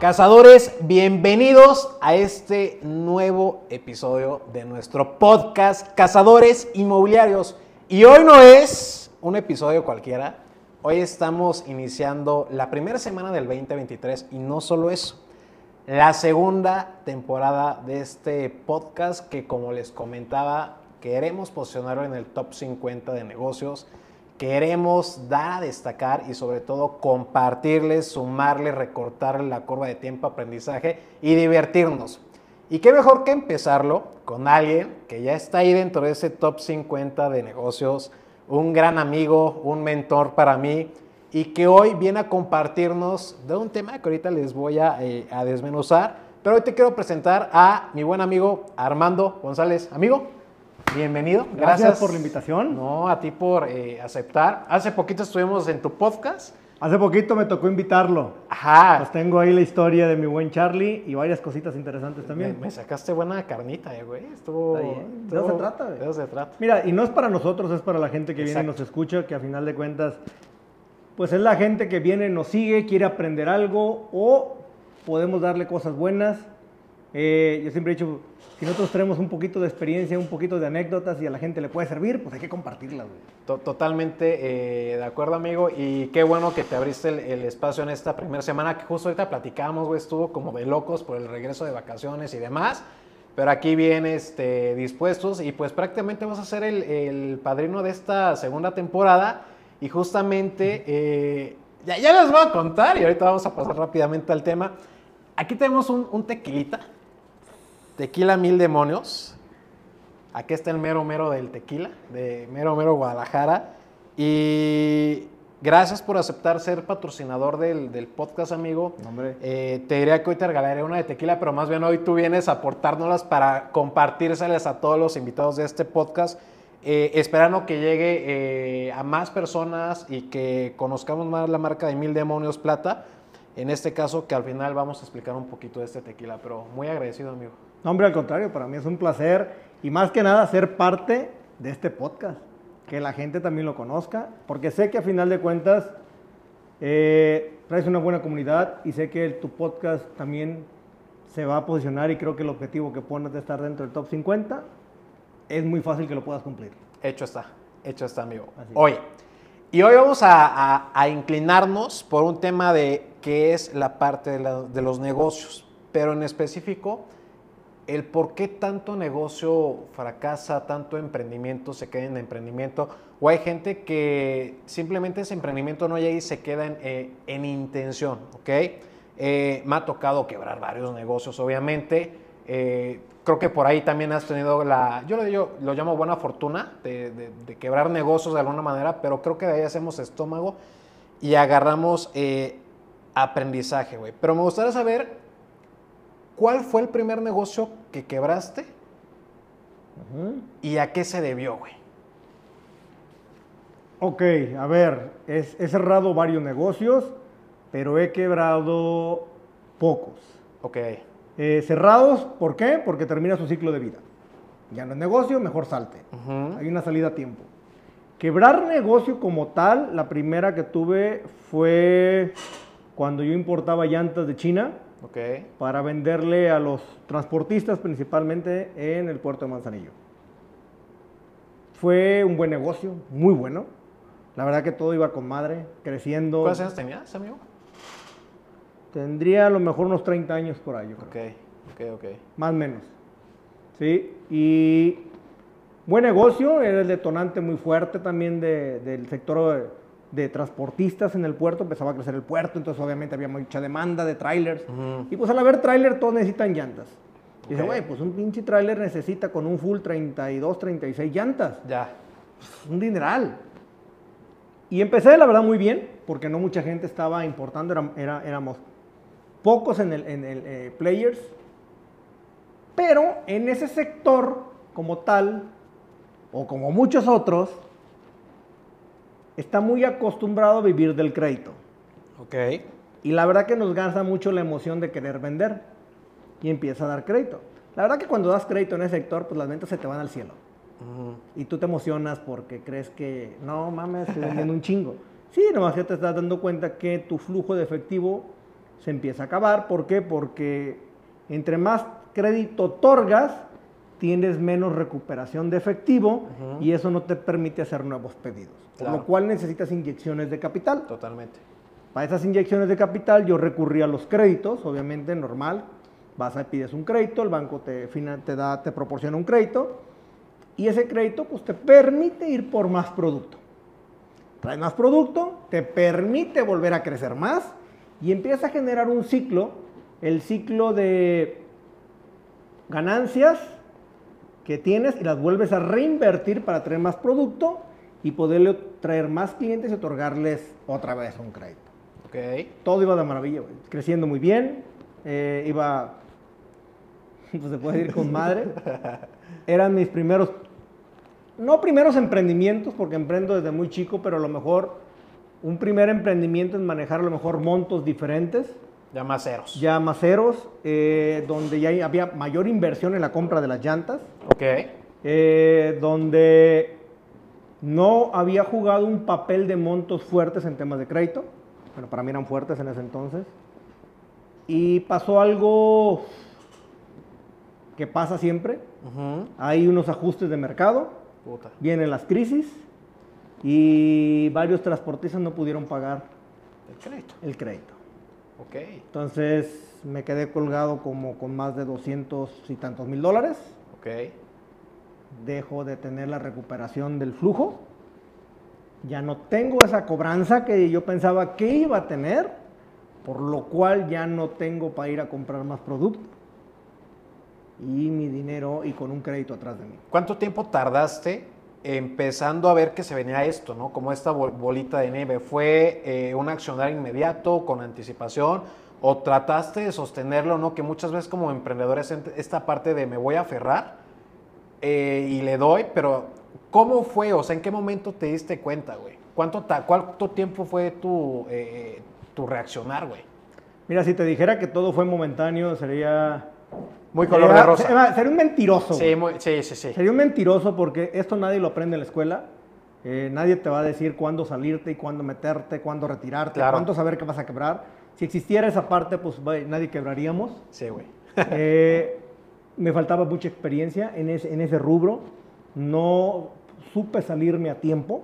Cazadores, bienvenidos a este nuevo episodio de nuestro podcast Cazadores Inmobiliarios. Y hoy no es un episodio cualquiera, hoy estamos iniciando la primera semana del 2023 y no solo eso, la segunda temporada de este podcast que como les comentaba, queremos posicionarlo en el top 50 de negocios queremos dar a destacar y sobre todo compartirles, sumarles, recortarle la curva de tiempo aprendizaje y divertirnos. Y qué mejor que empezarlo con alguien que ya está ahí dentro de ese top 50 de negocios, un gran amigo, un mentor para mí y que hoy viene a compartirnos de un tema que ahorita les voy a, eh, a desmenuzar. Pero hoy te quiero presentar a mi buen amigo Armando González. Amigo, Bienvenido. Gracias, por la invitación. No, a ti por eh, aceptar. Hace poquito estuvimos en tu podcast. Hace poquito me tocó invitarlo. Ajá. Pues tengo ahí la historia de mi buen Charlie y varias cositas interesantes también. Me, sacaste buena carnita, eh, güey. Estuvo, de eso se trata, güey. De eso se trata. Mira, y no es para nosotros, es para la gente que viene y nos escucha, que a final de cuentas, pues es la gente que viene, nos sigue, quiere aprender algo o podemos darle cosas buenas. Eh, yo siempre he dicho, si nosotros tenemos un poquito de experiencia, un poquito de anécdotas y a la gente le puede servir, pues hay que compartirlas. Totalmente eh, de acuerdo, amigo. Y qué bueno que te abriste el, espacio en esta primera semana, que justo ahorita platicamos, güey, estuvo como de locos por el regreso de vacaciones y demás. Pero aquí viene este, dispuestos y pues prácticamente vas a ser el, padrino de esta segunda temporada. Y justamente, eh, ya, ya, les voy a contar y ahorita vamos a pasar rápidamente al tema. Aquí tenemos un, un tequilita Tequila Mil Demonios. Aquí está el mero mero del tequila, de mero mero Guadalajara. Y gracias por aceptar ser patrocinador del, podcast, amigo. Hombre. Eh, te diría que hoy te regalaré una de tequila, pero más bien hoy tú vienes a aportárnoslas para compartírselas a todos los invitados de este podcast. Eh, esperando que llegue eh, a más personas y que conozcamos más la marca de Mil Demonios Plata. En este caso, que al final vamos a explicar un poquito de este tequila, pero muy agradecido, amigo. No, hombre, al contrario, para mí es un placer y más que nada ser parte de este podcast, que la gente también lo conozca, porque sé que a final de cuentas eh, traes una buena comunidad y sé que tu podcast también se va a posicionar y creo que el objetivo que pones de estar dentro del top 50 es muy fácil que lo puedas cumplir. Hecho está, hecho está, amigo. Oye, y hoy vamos a, inclinarnos por un tema de qué es la parte de los negocios, pero en específico el por qué tanto negocio fracasa, tanto emprendimiento se queda en emprendimiento, o hay gente que simplemente ese emprendimiento no llega y se queda en, eh, intención, ¿ok? Eh, me ha tocado quebrar varios negocios, obviamente. Eh, creo que por ahí también has tenido la, yo lo, lo llamo buena fortuna de, de, quebrar negocios de alguna manera, pero creo que de ahí hacemos estómago y agarramos aprendizaje, güey. Pero me gustaría saber ¿Cuál fue el primer negocio que quebraste? ¿Y a qué se debió, güey? Ok, a ver, he cerrado varios negocios, pero he quebrado pocos. Ok. Eh, cerrados, ¿por qué? Porque termina su ciclo de vida. Ya no es negocio, mejor salte. Hay una salida a tiempo. Quebrar negocio como tal, la primera que tuve fue cuando yo importaba llantas de China para venderle a los transportistas principalmente en el puerto de Manzanillo. Fue un buen negocio, muy bueno. La verdad que todo iba con madre, creciendo. ¿Cuántos años tenías, amigo? Tendría a lo mejor unos 30 años por ahí, Ok, ok, ok. Más o menos. Sí, y buen negocio, era el detonante muy fuerte también del sector de transportistas en el puerto, empezaba a crecer el puerto, entonces obviamente había mucha demanda de trailers. Y pues al haber trailer todos necesitan llantas. dice, güey, pues un pinche trailer necesita con un full 32, 36 llantas. Ya. un dineral. Y empecé, la verdad, muy bien, porque no mucha gente estaba importando, era, éramos pocos en el, en el eh, players. Pero en ese sector, como tal, o como muchos otros, está muy acostumbrado a vivir del crédito. Ok. Y la verdad que nos gasta mucho la emoción de querer vender y empieza a dar crédito. La verdad que cuando das crédito en ese sector, pues las ventas se te van al cielo. Y tú te emocionas porque crees que, no mames, estoy vendiendo un chingo. Sí, nomás que te estás dando cuenta que tu flujo de efectivo se empieza a acabar. ¿Por qué? Porque entre más crédito otorgas, tienes menos recuperación de efectivo Ujú. y eso no te permite hacer nuevos pedidos. Por Claro. lo cual necesitas inyecciones de capital. Totalmente. Para esas inyecciones de capital yo recurrí a los créditos, obviamente normal. Vas a pides un crédito, el banco te, te, da, te proporciona un crédito y ese crédito pues, te permite ir por más producto. Traes más producto, te permite volver a crecer más y empieza a generar un ciclo, el ciclo de ganancias que tienes y las vuelves a reinvertir para traer más producto y poderle traer más clientes y otorgarles otra vez un crédito. Ok. Todo iba de maravilla, güey. creciendo muy bien, eh, iba, pues se puede decir con madre. Eran mis primeros, no primeros emprendimientos, porque emprendo desde muy chico, pero a lo mejor un primer emprendimiento es manejar a lo mejor montos diferentes, Ya más ceros. ya maceros, eh, donde ya había mayor inversión en la compra de las llantas, Ok. eh, donde no había jugado un papel de montos fuertes en temas de crédito. Bueno, para mí eran fuertes en ese entonces. Y pasó algo que pasa siempre. Hay unos ajustes de mercado, Puta. vienen las crisis y varios transportistas no pudieron pagar El crédito. el crédito. Ok. Entonces me quedé colgado como con más de 200 y tantos mil dólares. Ok. dejo de tener la recuperación del flujo, ya no tengo esa cobranza que yo pensaba que iba a tener, por lo cual ya no tengo para ir a comprar más producto y mi dinero y con un crédito atrás de mí. ¿Cuánto tiempo tardaste empezando a ver que se venía esto, ¿no? Como esta bol- bolita de nieve. ¿Fue eh, un accionar inmediato, con anticipación? ¿O trataste de sostenerlo, no? Que muchas veces como emprendedores esta parte de me voy a aferrar eh, y le doy, pero ¿cómo fue? O sea, ¿en qué momento te diste cuenta, güey? ¿Cuánto, ¿Cuánto tiempo fue tu, eh, tu reaccionar, güey? Mira, si te dijera que todo fue momentáneo, sería... Muy color de sería- rosa. Sería, sería un mentiroso. Sí, muy- sí, sí, sí. Sería un mentiroso porque esto nadie lo aprende en la escuela. Eh, nadie te va a decir cuándo salirte y cuándo meterte, cuándo retirarte, Claro. cuándo saber que vas a quebrar. Si existiera esa parte, pues nadie quebraríamos. Sí, güey. Eh, me faltaba mucha experiencia en ese, en ese rubro. No supe salirme a tiempo.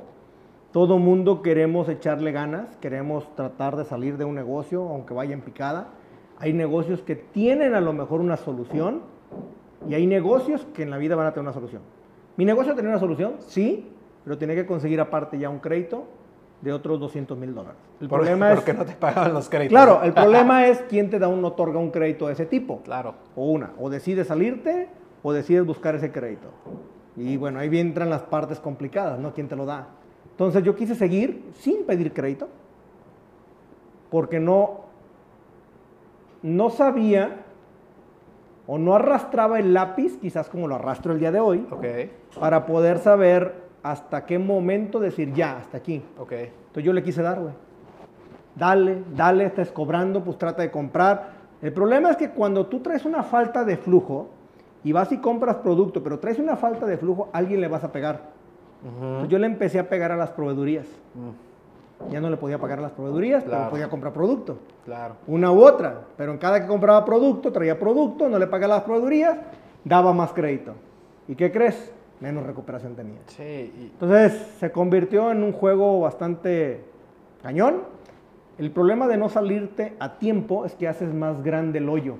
Todo mundo queremos echarle ganas, queremos tratar de salir de un negocio, aunque vaya en picada. Hay negocios que tienen a lo mejor una solución y hay negocios que en la vida van a tener una solución. Mi negocio tenía una solución, sí, pero tenía que conseguir aparte ya un crédito de otros 200 mil dólares. El Por- problema es... porque no te pagaban los créditos. Claro, el problema es quién te da un otorga un crédito de ese tipo. Claro. O una, o decides salirte o decides buscar ese crédito. Y bueno, ahí entran las partes complicadas, ¿no? ¿Quién te lo da? Entonces yo quise seguir sin pedir crédito porque no, no sabía o no arrastraba el lápiz, quizás como lo arrastro el día de hoy, para poder saber hasta qué momento decir ya, hasta aquí. ok. Entonces yo le quise dar, güey. Dale, dale, estás cobrando, pues trata de comprar. El problema es que cuando tú traes una falta de flujo y vas y compras producto, pero traes una falta de flujo, a alguien le vas a pegar. Entonces yo le empecé a pegar a las proveedurías. Mm, Ya no le podía pagar a las proveedurías, Claro. pero podía comprar producto. Claro. Una u otra. Pero en cada que compraba producto, traía producto, no le pagaba las proveedurías, daba más crédito. ¿Y qué crees? Menos recuperación tenía. Sí, y- Entonces se convirtió en un juego bastante cañón. El problema de no salirte a tiempo es que haces más grande el hoyo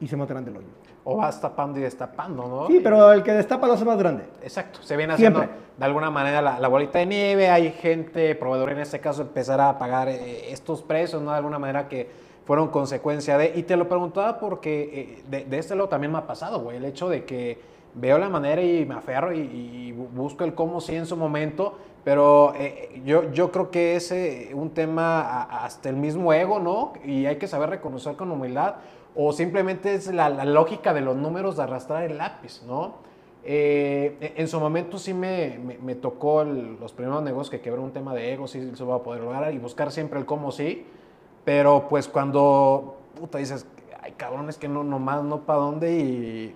y se más grande el hoyo. O vas tapando y destapando, ¿no? Sí, pero el que destapa lo hace más grande. Exacto, se viene haciendo Siempre. de alguna manera la, la bolita de nieve, hay gente, proveedor en este caso, empezará a pagar eh, estos precios, ¿no? De alguna manera que fueron consecuencia de... Y te lo preguntaba porque eh, de, de este lado también me ha pasado, güey, el hecho de que veo la manera y me aferro y, y bu- busco el cómo sí en su momento, pero eh, yo, yo creo que es un tema a- hasta el mismo ego, ¿no? Y hay que saber reconocer con humildad, o simplemente es la, lógica de los números de arrastrar el lápiz, ¿no? Eh, en su momento sí me, me- tocó los primeros negocios que quebró un tema de ego, sí se va a poder lograr y buscar siempre el cómo sí, pero pues cuando, puta, dices, ay cabrón, es que no, nomás no para dónde y,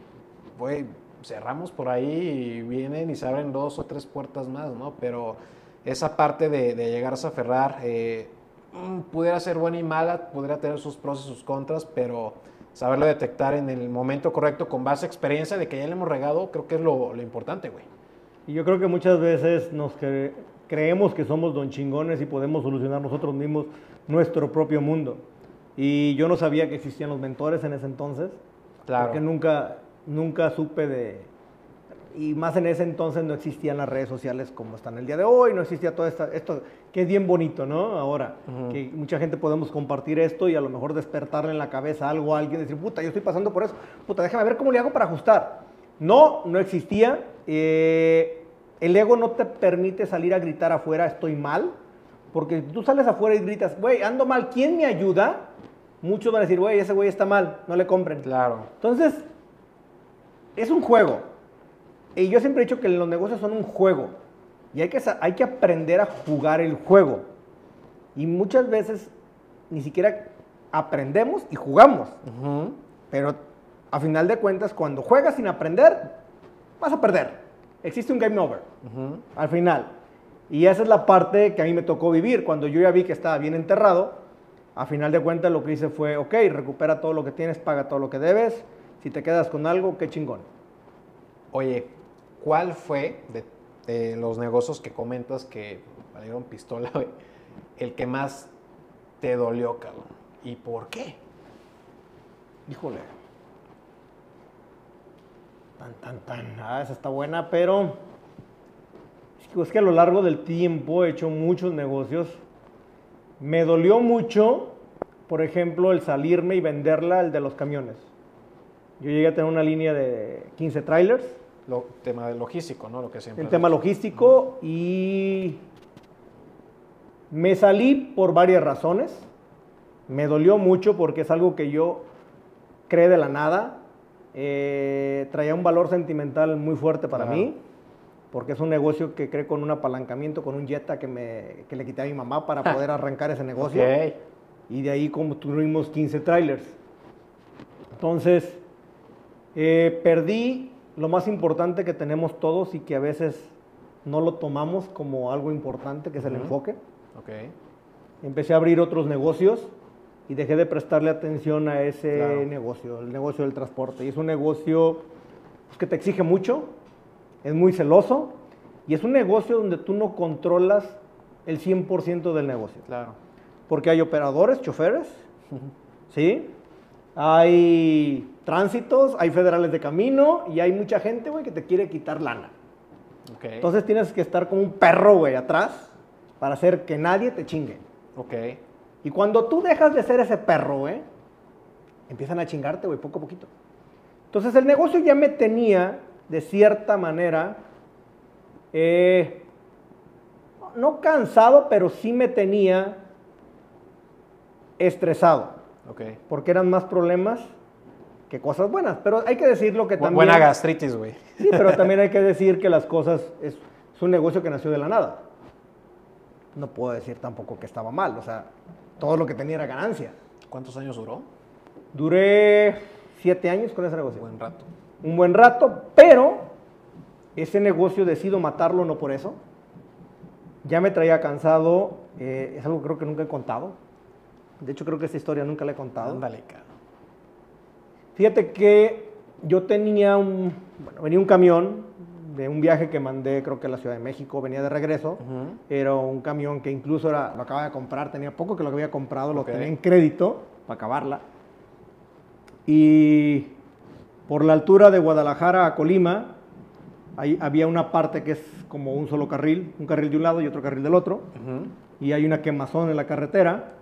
güey, cerramos por ahí y vienen y se abren dos o tres puertas más, ¿no? Pero esa parte de, de llegarse a aferrar, eh, mm, pudiera ser buena y mala, podría tener sus pros y sus contras, pero saberlo detectar en el momento correcto con base a experiencia de que ya le hemos regado, creo que es lo, lo importante, güey. Y yo creo que muchas veces nos cre- creemos que somos don chingones y podemos solucionar nosotros mismos nuestro propio mundo. Y yo no sabía que existían los mentores en ese entonces. Claro. Porque nunca, nunca supe de... Y más en ese entonces no existían las redes sociales como están el día de hoy, no existía todo esta- esto, que es bien bonito, ¿no? Ahora, Ujú. que mucha gente podemos compartir esto y a lo mejor despertarle en la cabeza algo a alguien, decir, puta, yo estoy pasando por eso, puta, déjame ver cómo le hago para ajustar. No, no existía. Eh, el ego no te permite salir a gritar afuera, estoy mal, porque tú sales afuera y gritas, güey, ando mal, ¿quién me ayuda? Muchos van a decir, güey, ese güey está mal, no le compren. Claro. Entonces, es un juego. Y yo siempre he dicho que los negocios son un juego. Y hay que, hay que aprender a jugar el juego. Y muchas veces ni siquiera aprendemos y jugamos. Ujú. Pero a final de cuentas, cuando juegas sin aprender, vas a perder. Existe un game over Ujú. al final. Y esa es la parte que a mí me tocó vivir. Cuando yo ya vi que estaba bien enterrado, a final de cuentas lo que hice fue, ok, recupera todo lo que tienes, paga todo lo que debes. Si te quedas con algo, qué chingón. Oye, ¿cuál fue de, los negocios que comentas que valieron pistola, el que más te dolió, cabrón? ¿Y por qué? Híjole. Tan, tan, tan. Ah, esa está buena, pero es que a lo largo del tiempo he hecho muchos negocios. Me dolió mucho, por ejemplo, el salirme y venderla, el de los camiones. Yo llegué a tener una línea de 15 trailers, Lo, tema del logístico, ¿no? Lo que siempre el tema dicho. logístico, y me salí por varias razones. Me dolió mucho porque es algo que yo creé de la nada. Eh, traía un valor sentimental muy fuerte para Claro. mí, porque es un negocio que creé con un apalancamiento, con un Jetta que, me, que le quité a mi mamá para poder arrancar ese negocio. Y de ahí construimos 15 trailers. Entonces, eh, perdí lo más importante que tenemos todos y que a veces no lo tomamos como algo importante, que es el Ujú. enfoque. Ok. Empecé a abrir otros negocios y dejé de prestarle atención a ese Claro. negocio, el negocio del transporte. Y es un negocio pues, que te exige mucho, es muy celoso y es un negocio donde tú no controlas el 100% del negocio. Claro. Porque hay operadores, choferes, ¿sí? Hay tránsitos, hay federales de camino y hay mucha gente, güey, que te quiere quitar lana. Ok. Entonces tienes que estar como un perro, güey, atrás para hacer que nadie te chingue. ok. Y cuando tú dejas de ser ese perro, güey, empiezan a chingarte, güey, poco a poquito. Entonces el negocio ya me tenía, de cierta manera, eh, no cansado, pero sí me tenía estresado, Ok. porque eran más problemas que cosas buenas. Pero hay que decirlo que Bu- también... Buena gastritis, güey. Sí, pero también hay que decir que las cosas es, es un negocio que nació de la nada. No puedo decir tampoco que estaba mal, o sea, todo lo que tenía era ganancia. ¿Cuántos años duró? Duré siete años con ese negocio. Buen rato. Un buen rato, pero ese negocio decido matarlo no por eso. Ya me traía cansado, eh, es algo que creo que nunca he contado. De hecho, creo que esta historia nunca la he contado. Ándale, cabrón. Fíjate que yo tenía un, bueno, venía un camión de un viaje que mandé, creo que a la Ciudad de México, venía de regreso. Era un camión que incluso era, lo acababa de comprar, tenía poco que lo había comprado, lo tenía en crédito para acabarla. Y por la altura de Guadalajara a Colima, ahí había una parte que es como un solo carril, un carril de un lado y otro carril del otro Ujú. y hay una quemazón en la carretera.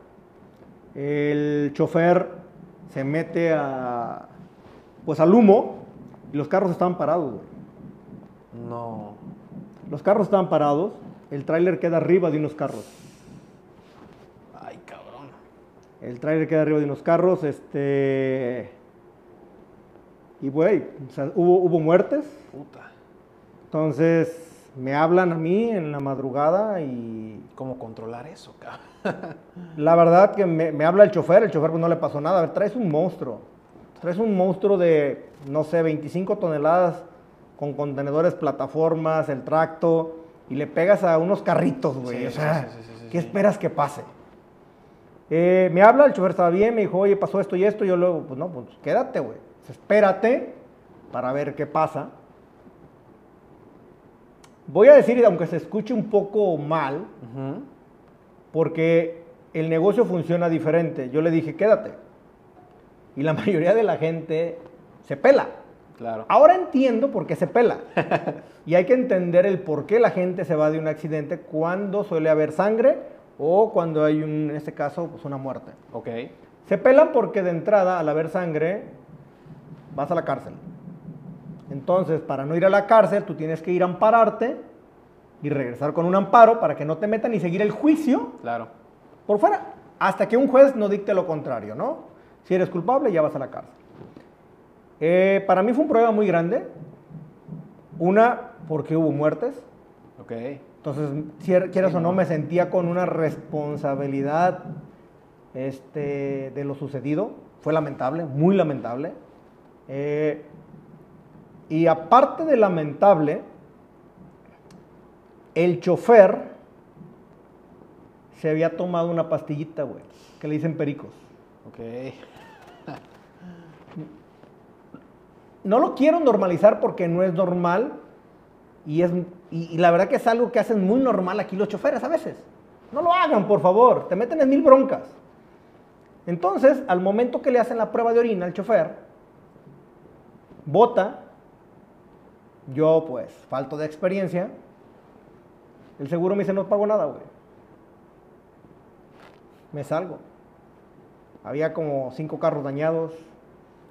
El chofer se mete a, pues al humo y los carros estaban parados. güey. No. Los carros estaban parados, el tráiler queda arriba de unos carros. Ay, cabrón. El tráiler queda arriba de unos carros, este... Y güey, o sea, hubo, hubo muertes. Puta. Entonces me hablan a mí en la madrugada y ¿Cómo controlar eso, cabrón? La verdad que me, me habla el chofer, el chofer pues no le pasó nada. A ver, traes un monstruo. Traes un monstruo de, no sé, 25 toneladas con contenedores, plataformas, el tracto, y le pegas a unos carritos, güey. Sí, o sea, sí, sí, ¿qué esperas que pase? Eh, me habla, el chofer estaba bien, me dijo, oye, pasó esto y esto. Yo luego, pues no, pues quédate, güey. Espérate para ver qué pasa. Voy a decir, aunque se escuche un poco mal, Ujú. Porque el negocio funciona diferente. Yo le dije, quédate. Y la mayoría de la gente se pela. Claro. Ahora entiendo por qué se pela. y hay que entender el por qué la gente se va de un accidente cuando suele haber sangre o cuando hay, un, en este caso, pues una muerte. Ok. Se pelan porque de entrada, al haber sangre, vas a la cárcel. Entonces, para no ir a la cárcel, tú tienes que ir a ampararte y regresar con un amparo para que no te metan y seguir el juicio Claro. por fuera, hasta que un juez no dicte lo contrario, ¿no? Si eres culpable, ya vas a la cárcel. Eh, para mí fue un problema muy grande. Una, porque hubo muertes. Ok. Entonces, cier- quieras o no, me sentía con una responsabilidad este, de lo sucedido. Fue lamentable, muy lamentable. Eh, y aparte de lamentable, el chofer se había tomado una pastillita, güey, que le dicen pericos. Ok. No lo quiero normalizar porque no es normal y, es, y, y la verdad que es algo que hacen muy normal aquí los choferes a veces. No lo hagan, por favor, te meten en mil broncas. Entonces, al momento que le hacen la prueba de orina al chofer, bota, yo pues, falto de experiencia, el seguro me dice no pago nada, güey. Me salgo. Había como cinco carros dañados,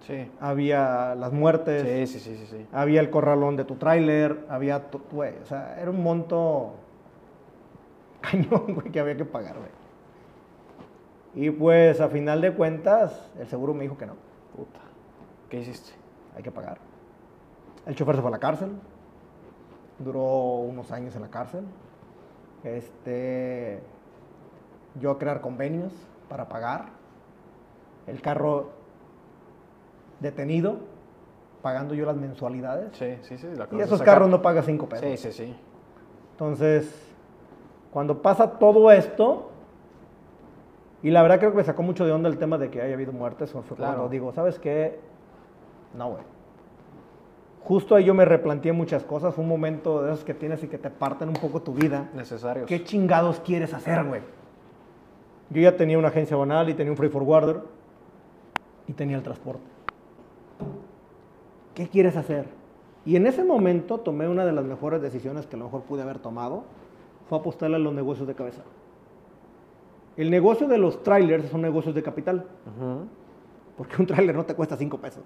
Sí. había las muertes, Sí, sí, sí, sí, sí. había el corralón de tu tráiler, había, güey, o sea, era un monto cañón, güey, que había que pagar, güey. Y pues a final de cuentas, el seguro me dijo que no, Puta. ¿Qué hiciste? hay que pagar. El chofer se fue a la cárcel, duró unos años en la cárcel. Este, yo crear convenios para pagar. El carro detenido, pagando yo las mensualidades. Sí, sí, sí. la Y esos carros no pagan 5 pesos. Sí, sí, sí. Entonces, cuando pasa todo esto, y la verdad creo que me sacó mucho de onda el tema de que haya habido muertes, fue Claro. cuando digo, ¿sabes qué? No, güey. Justo ahí yo me replanteé muchas cosas, fue un momento de esos que tienes y que te parten un poco tu vida. Necesarios. ¿Qué chingados quieres hacer, güey? Yo ya tenía una agencia banal y tenía un freight forwarder y tenía el transporte. ¿Qué quieres hacer? Y en ese momento tomé una de las mejores decisiones que a lo mejor pude haber tomado, fue apostarle a los negocios de cabeza. El negocio de los trailers son negocios de capital, porque un trailer no te cuesta 5 pesos.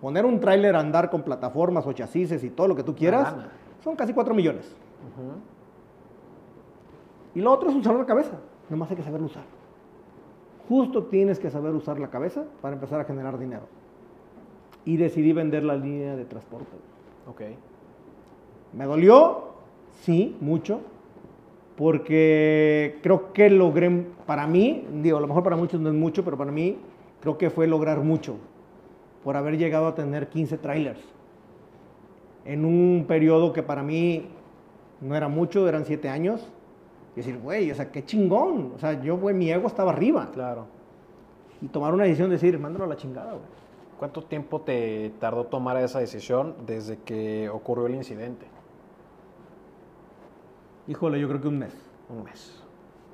Poner un trailer a andar con plataformas o chasis y todo lo que tú quieras, son casi 4 millones. Y lo otro es usar la cabeza. Nomás hay que saberlo usar. Justo tienes que saber usar la cabeza para empezar a generar dinero. Y decidí vender la línea de transporte. Ok. ¿Me dolió? Sí, mucho. Porque creo que logré, para mí, digo, a lo mejor para muchos no es mucho, pero para mí creo que fue lograr mucho. Por haber llegado a tener 15 trailers. En un periodo que para mí no era mucho, eran 7 años. Y decir, güey, o sea, qué chingón. O sea, yo, güey, mi ego estaba arriba. Claro. Y tomar una decisión de decir, mándalo a la chingada, güey. ¿Cuánto tiempo te tardó tomar esa decisión desde que ocurrió el incidente? Híjole, yo creo que un mes, Un mes.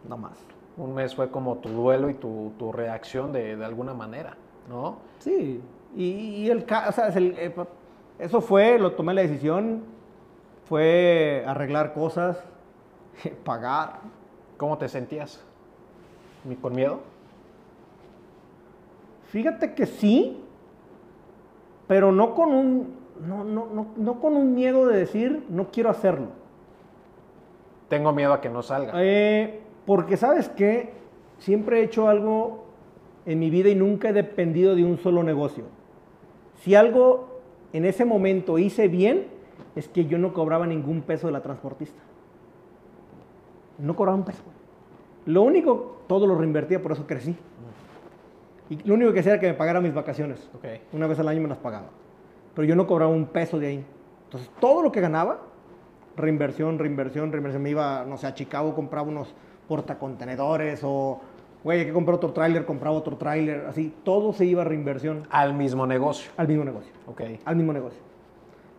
no más. Un mes fue como tu duelo y tu, tu reacción de, de alguna manera, ¿no? Sí, y, y el, ca- o sea, es el- eh, eso fue, lo tomé la decisión, fue arreglar cosas, pagar. ¿Cómo te sentías? ¿Mi- ¿Con miedo? Fíjate que sí, pero no con un, no, no, no, no con un miedo de decir, no quiero hacerlo. Tengo miedo a que no salga. Eh, porque sabes que siempre he hecho algo en mi vida y nunca he dependido de un solo negocio. Si algo en ese momento hice bien, es que yo no cobraba ningún peso de la transportista. No cobraba un peso. Lo único, todo lo reinvertía, por eso crecí. Y lo único que hacía era que me pagara mis vacaciones. Ok. Una vez al año me las pagaba. Pero yo no cobraba un peso de ahí. Entonces, todo lo que ganaba, reinversión, reinversión, reinversión. Me iba, no sé, a Chicago, compraba unos portacontenedores o, Güey, hay que comprar otro tráiler, compraba otro tráiler, así, todo se iba a reinversión Al mismo negocio. al mismo negocio, Ok. al mismo negocio.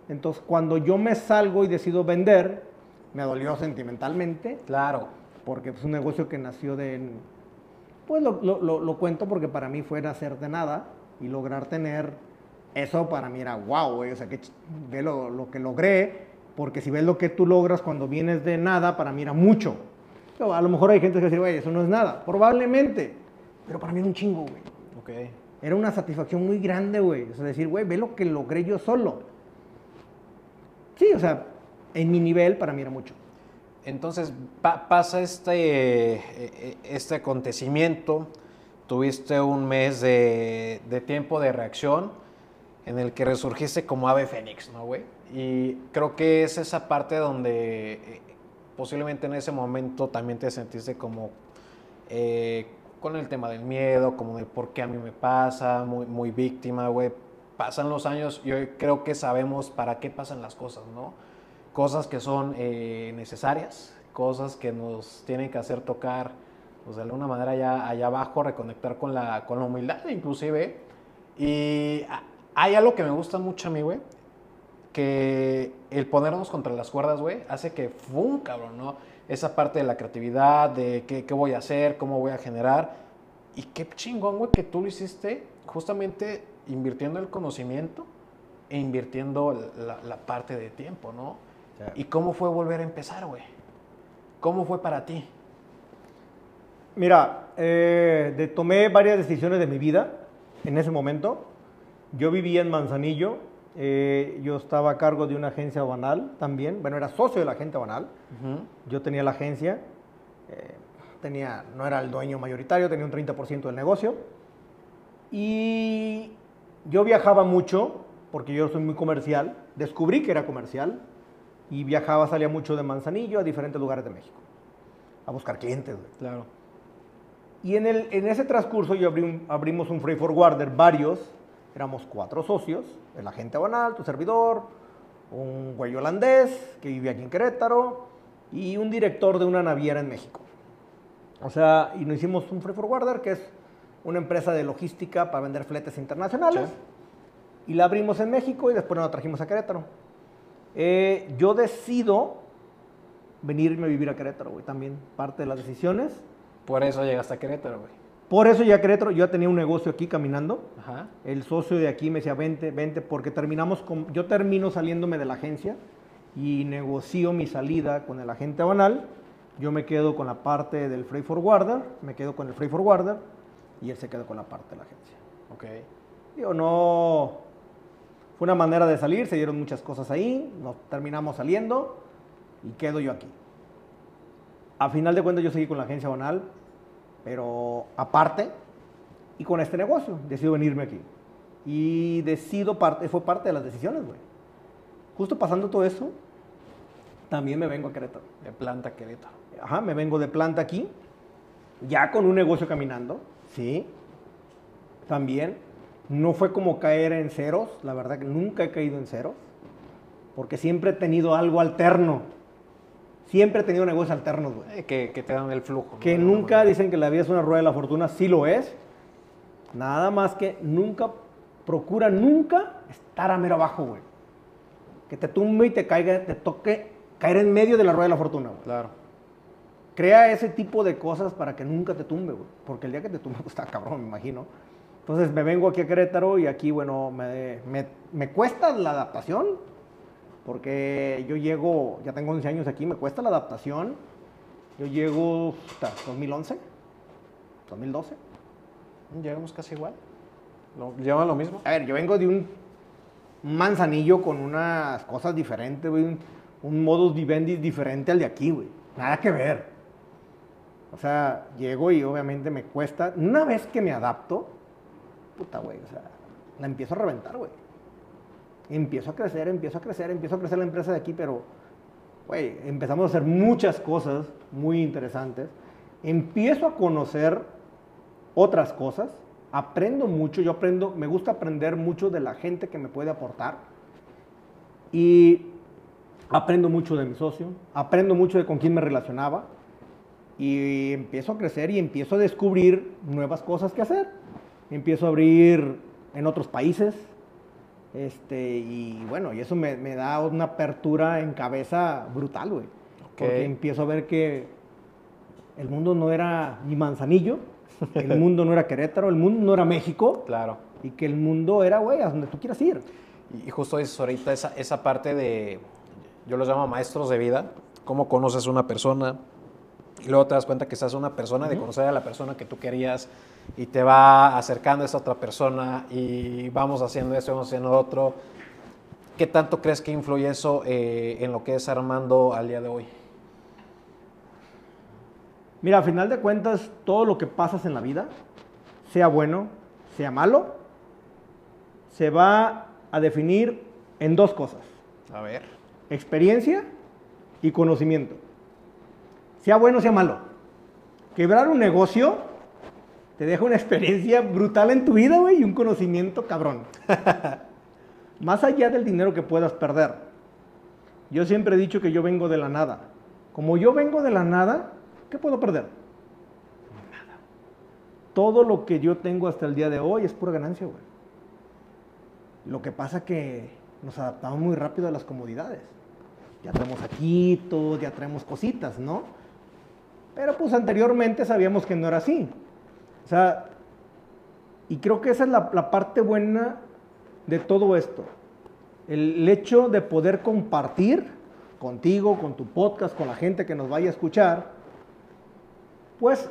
Entonces, cuando yo me salgo y decido vender, me dolió sentimentalmente, Claro. porque es un negocio que nació de... Pues lo, lo- lo- lo cuento porque para mí fue nacer de nada y lograr tener eso para mí era wow, güey. O sea, que ve lo, lo que logré, porque si ves lo que tú logras cuando vienes de nada, para mí era mucho. A lo mejor hay gente que dice, güey, eso no es nada. Probablemente, pero para mí era un chingo, güey. Ok. Era una satisfacción muy grande, güey. O sea, decir, güey, ve lo que logré yo solo. Sí, o sea, en mi nivel para mí era mucho. Entonces pa- pasa este, eh, eh, este acontecimiento, tuviste un mes de, de tiempo de reacción en el que resurgiste como ave fénix, ¿no, güey? Y creo que es esa parte donde eh, posiblemente en ese momento también te sentiste como eh, con el tema del miedo, como del por qué a mí me pasa, muy, muy víctima, güey. Pasan los años y hoy creo que sabemos para qué pasan las cosas, ¿no? Cosas que son eh, necesarias, cosas que nos tienen que hacer tocar, pues de alguna manera allá, allá abajo, reconectar con la, con la humildad inclusive. Y hay algo que me gusta mucho a mí, güey, que el ponernos contra las cuerdas, güey, hace que, ¡fum! cabrón, ¿no? Esa parte de la creatividad, de qué, qué voy a hacer, cómo voy a generar. Y qué chingón, güey, que tú lo hiciste justamente invirtiendo el conocimiento e invirtiendo la, la parte de tiempo, ¿no? ¿Y cómo fue volver a empezar, güey? ¿Cómo fue para ti? Mira, eh, de- tomé varias decisiones de mi vida en ese momento. Yo vivía en Manzanillo, eh, yo estaba a cargo de una agencia banal también, bueno, era socio de la agencia banal, yo tenía la agencia, eh, tenía, no era el dueño mayoritario, tenía un 30% del negocio, y yo viajaba mucho, porque yo soy muy comercial, descubrí que era comercial, y viajaba, salía mucho de Manzanillo a diferentes lugares de México, a buscar clientes. güey. Claro. Y en, el, en ese transcurso yo abrí un- abrimos un freight forwarder, varios, éramos cuatro socios, el agente banal, tu servidor, un güey holandés que vivía aquí en Querétaro y un director de una naviera en México. O sea, y nos hicimos un freight forwarder que es una empresa de logística para vender fletes internacionales. Sí. Y la abrimos en México y después nos la trajimos a Querétaro. Eh, yo decido venirme a vivir a Querétaro, güey, también parte de las decisiones. Por eso llegaste a Querétaro, güey. Por eso ya Querétaro, yo ya tenía un negocio aquí caminando. Ajá. El socio de aquí me decía, vente, vente, porque terminamos con, yo termino saliéndome de la agencia y negocio mi salida con el agente banal. Yo me quedo con la parte del freight forwarder, me quedo con el freight forwarder y él se quedó con la parte de la agencia. Ok. Digo, no, fue una manera de salir, se dieron muchas cosas ahí, nos terminamos saliendo y quedo yo aquí. A final de cuentas yo seguí con la agencia banal, pero aparte y con este negocio, decido venirme aquí. Y decido, parte, fue parte de las decisiones, güey. Justo pasando todo eso, también me vengo a Querétaro. De planta a Querétaro. Ajá, me vengo de planta aquí, ya con un negocio caminando, sí. También, no fue como caer en ceros, la verdad que nunca he caído en ceros, porque siempre he tenido algo alterno. Siempre he tenido negocios alternos, güey. Eh, que, que te dan el flujo. Que nunca dicen que la vida es una rueda de la fortuna, sí lo es. Nada más que nunca, procura nunca estar a mero abajo, güey. Que te tumbe y te caiga, te toque caer en medio de la rueda de la fortuna, güey. Claro. Crea ese tipo de cosas para que nunca te tumbe, güey. Porque el día que te tumbe, pues está cabrón, me imagino. Entonces me vengo aquí a Querétaro y aquí, bueno, me, me- me cuesta la adaptación. Porque yo llego, ya tengo 11 años aquí, me cuesta la adaptación. Yo llego hasta 2011, 2012. Llegamos casi igual. Lo, llevan lo mismo. A ver, yo vengo de un manzanillo con unas cosas diferentes, güey. Un, un modus vivendi diferente al de aquí, güey. Nada que ver. O sea, llego y obviamente me cuesta. Una vez que me adapto, puta, güey, o sea, la empiezo a reventar, güey. Empiezo a crecer, empiezo a crecer, empiezo a crecer la empresa de aquí, pero, güey, empezamos a hacer muchas cosas muy interesantes. Empiezo a conocer otras cosas, aprendo mucho, yo aprendo, me gusta aprender mucho de la gente que me puede aportar y aprendo mucho de mi socio, aprendo mucho de con quién me relacionaba Y empiezo a crecer y empiezo a descubrir nuevas cosas que hacer. Empiezo a abrir en otros países. Este, y bueno, y eso me, me da una apertura en cabeza brutal, güey. Porque empiezo a ver que el mundo no era ni Manzanillo, el mundo no era Querétaro, el mundo no era México. Claro. Y que el mundo era, güey, a donde tú quieras ir. Y justo dices ahorita esa, esa parte de, yo los llamo maestros de vida, cómo conoces a una persona, y luego te das cuenta que estás una persona, de conocer a la persona que tú querías, y te va acercando a esa otra persona, y vamos haciendo eso, vamos haciendo otro. ¿Qué tanto crees que influye eso eh, en lo que es Armando al día de hoy? Mira, a final de cuentas, todo lo que pasas en la vida, sea bueno, sea malo, se va a definir en dos cosas. A ver. Experiencia y conocimiento. Sea bueno, sea malo. Quebrar un negocio te deja una experiencia brutal en tu vida, güey, y un conocimiento cabrón. Más allá del dinero que puedas perder. Yo siempre he dicho que yo vengo de la nada. Como yo vengo de la nada, ¿qué puedo perder? Nada. Todo lo que yo tengo hasta el día de hoy es pura ganancia, güey. Lo que pasa que nos adaptamos muy rápido a las comodidades. Ya traemos todo, ya traemos cositas, ¿no? Pero pues anteriormente sabíamos que no era así. O sea, y creo que esa es la, la parte buena de todo esto. El hecho de poder compartir contigo, con tu podcast, con la gente que nos vaya a escuchar, pues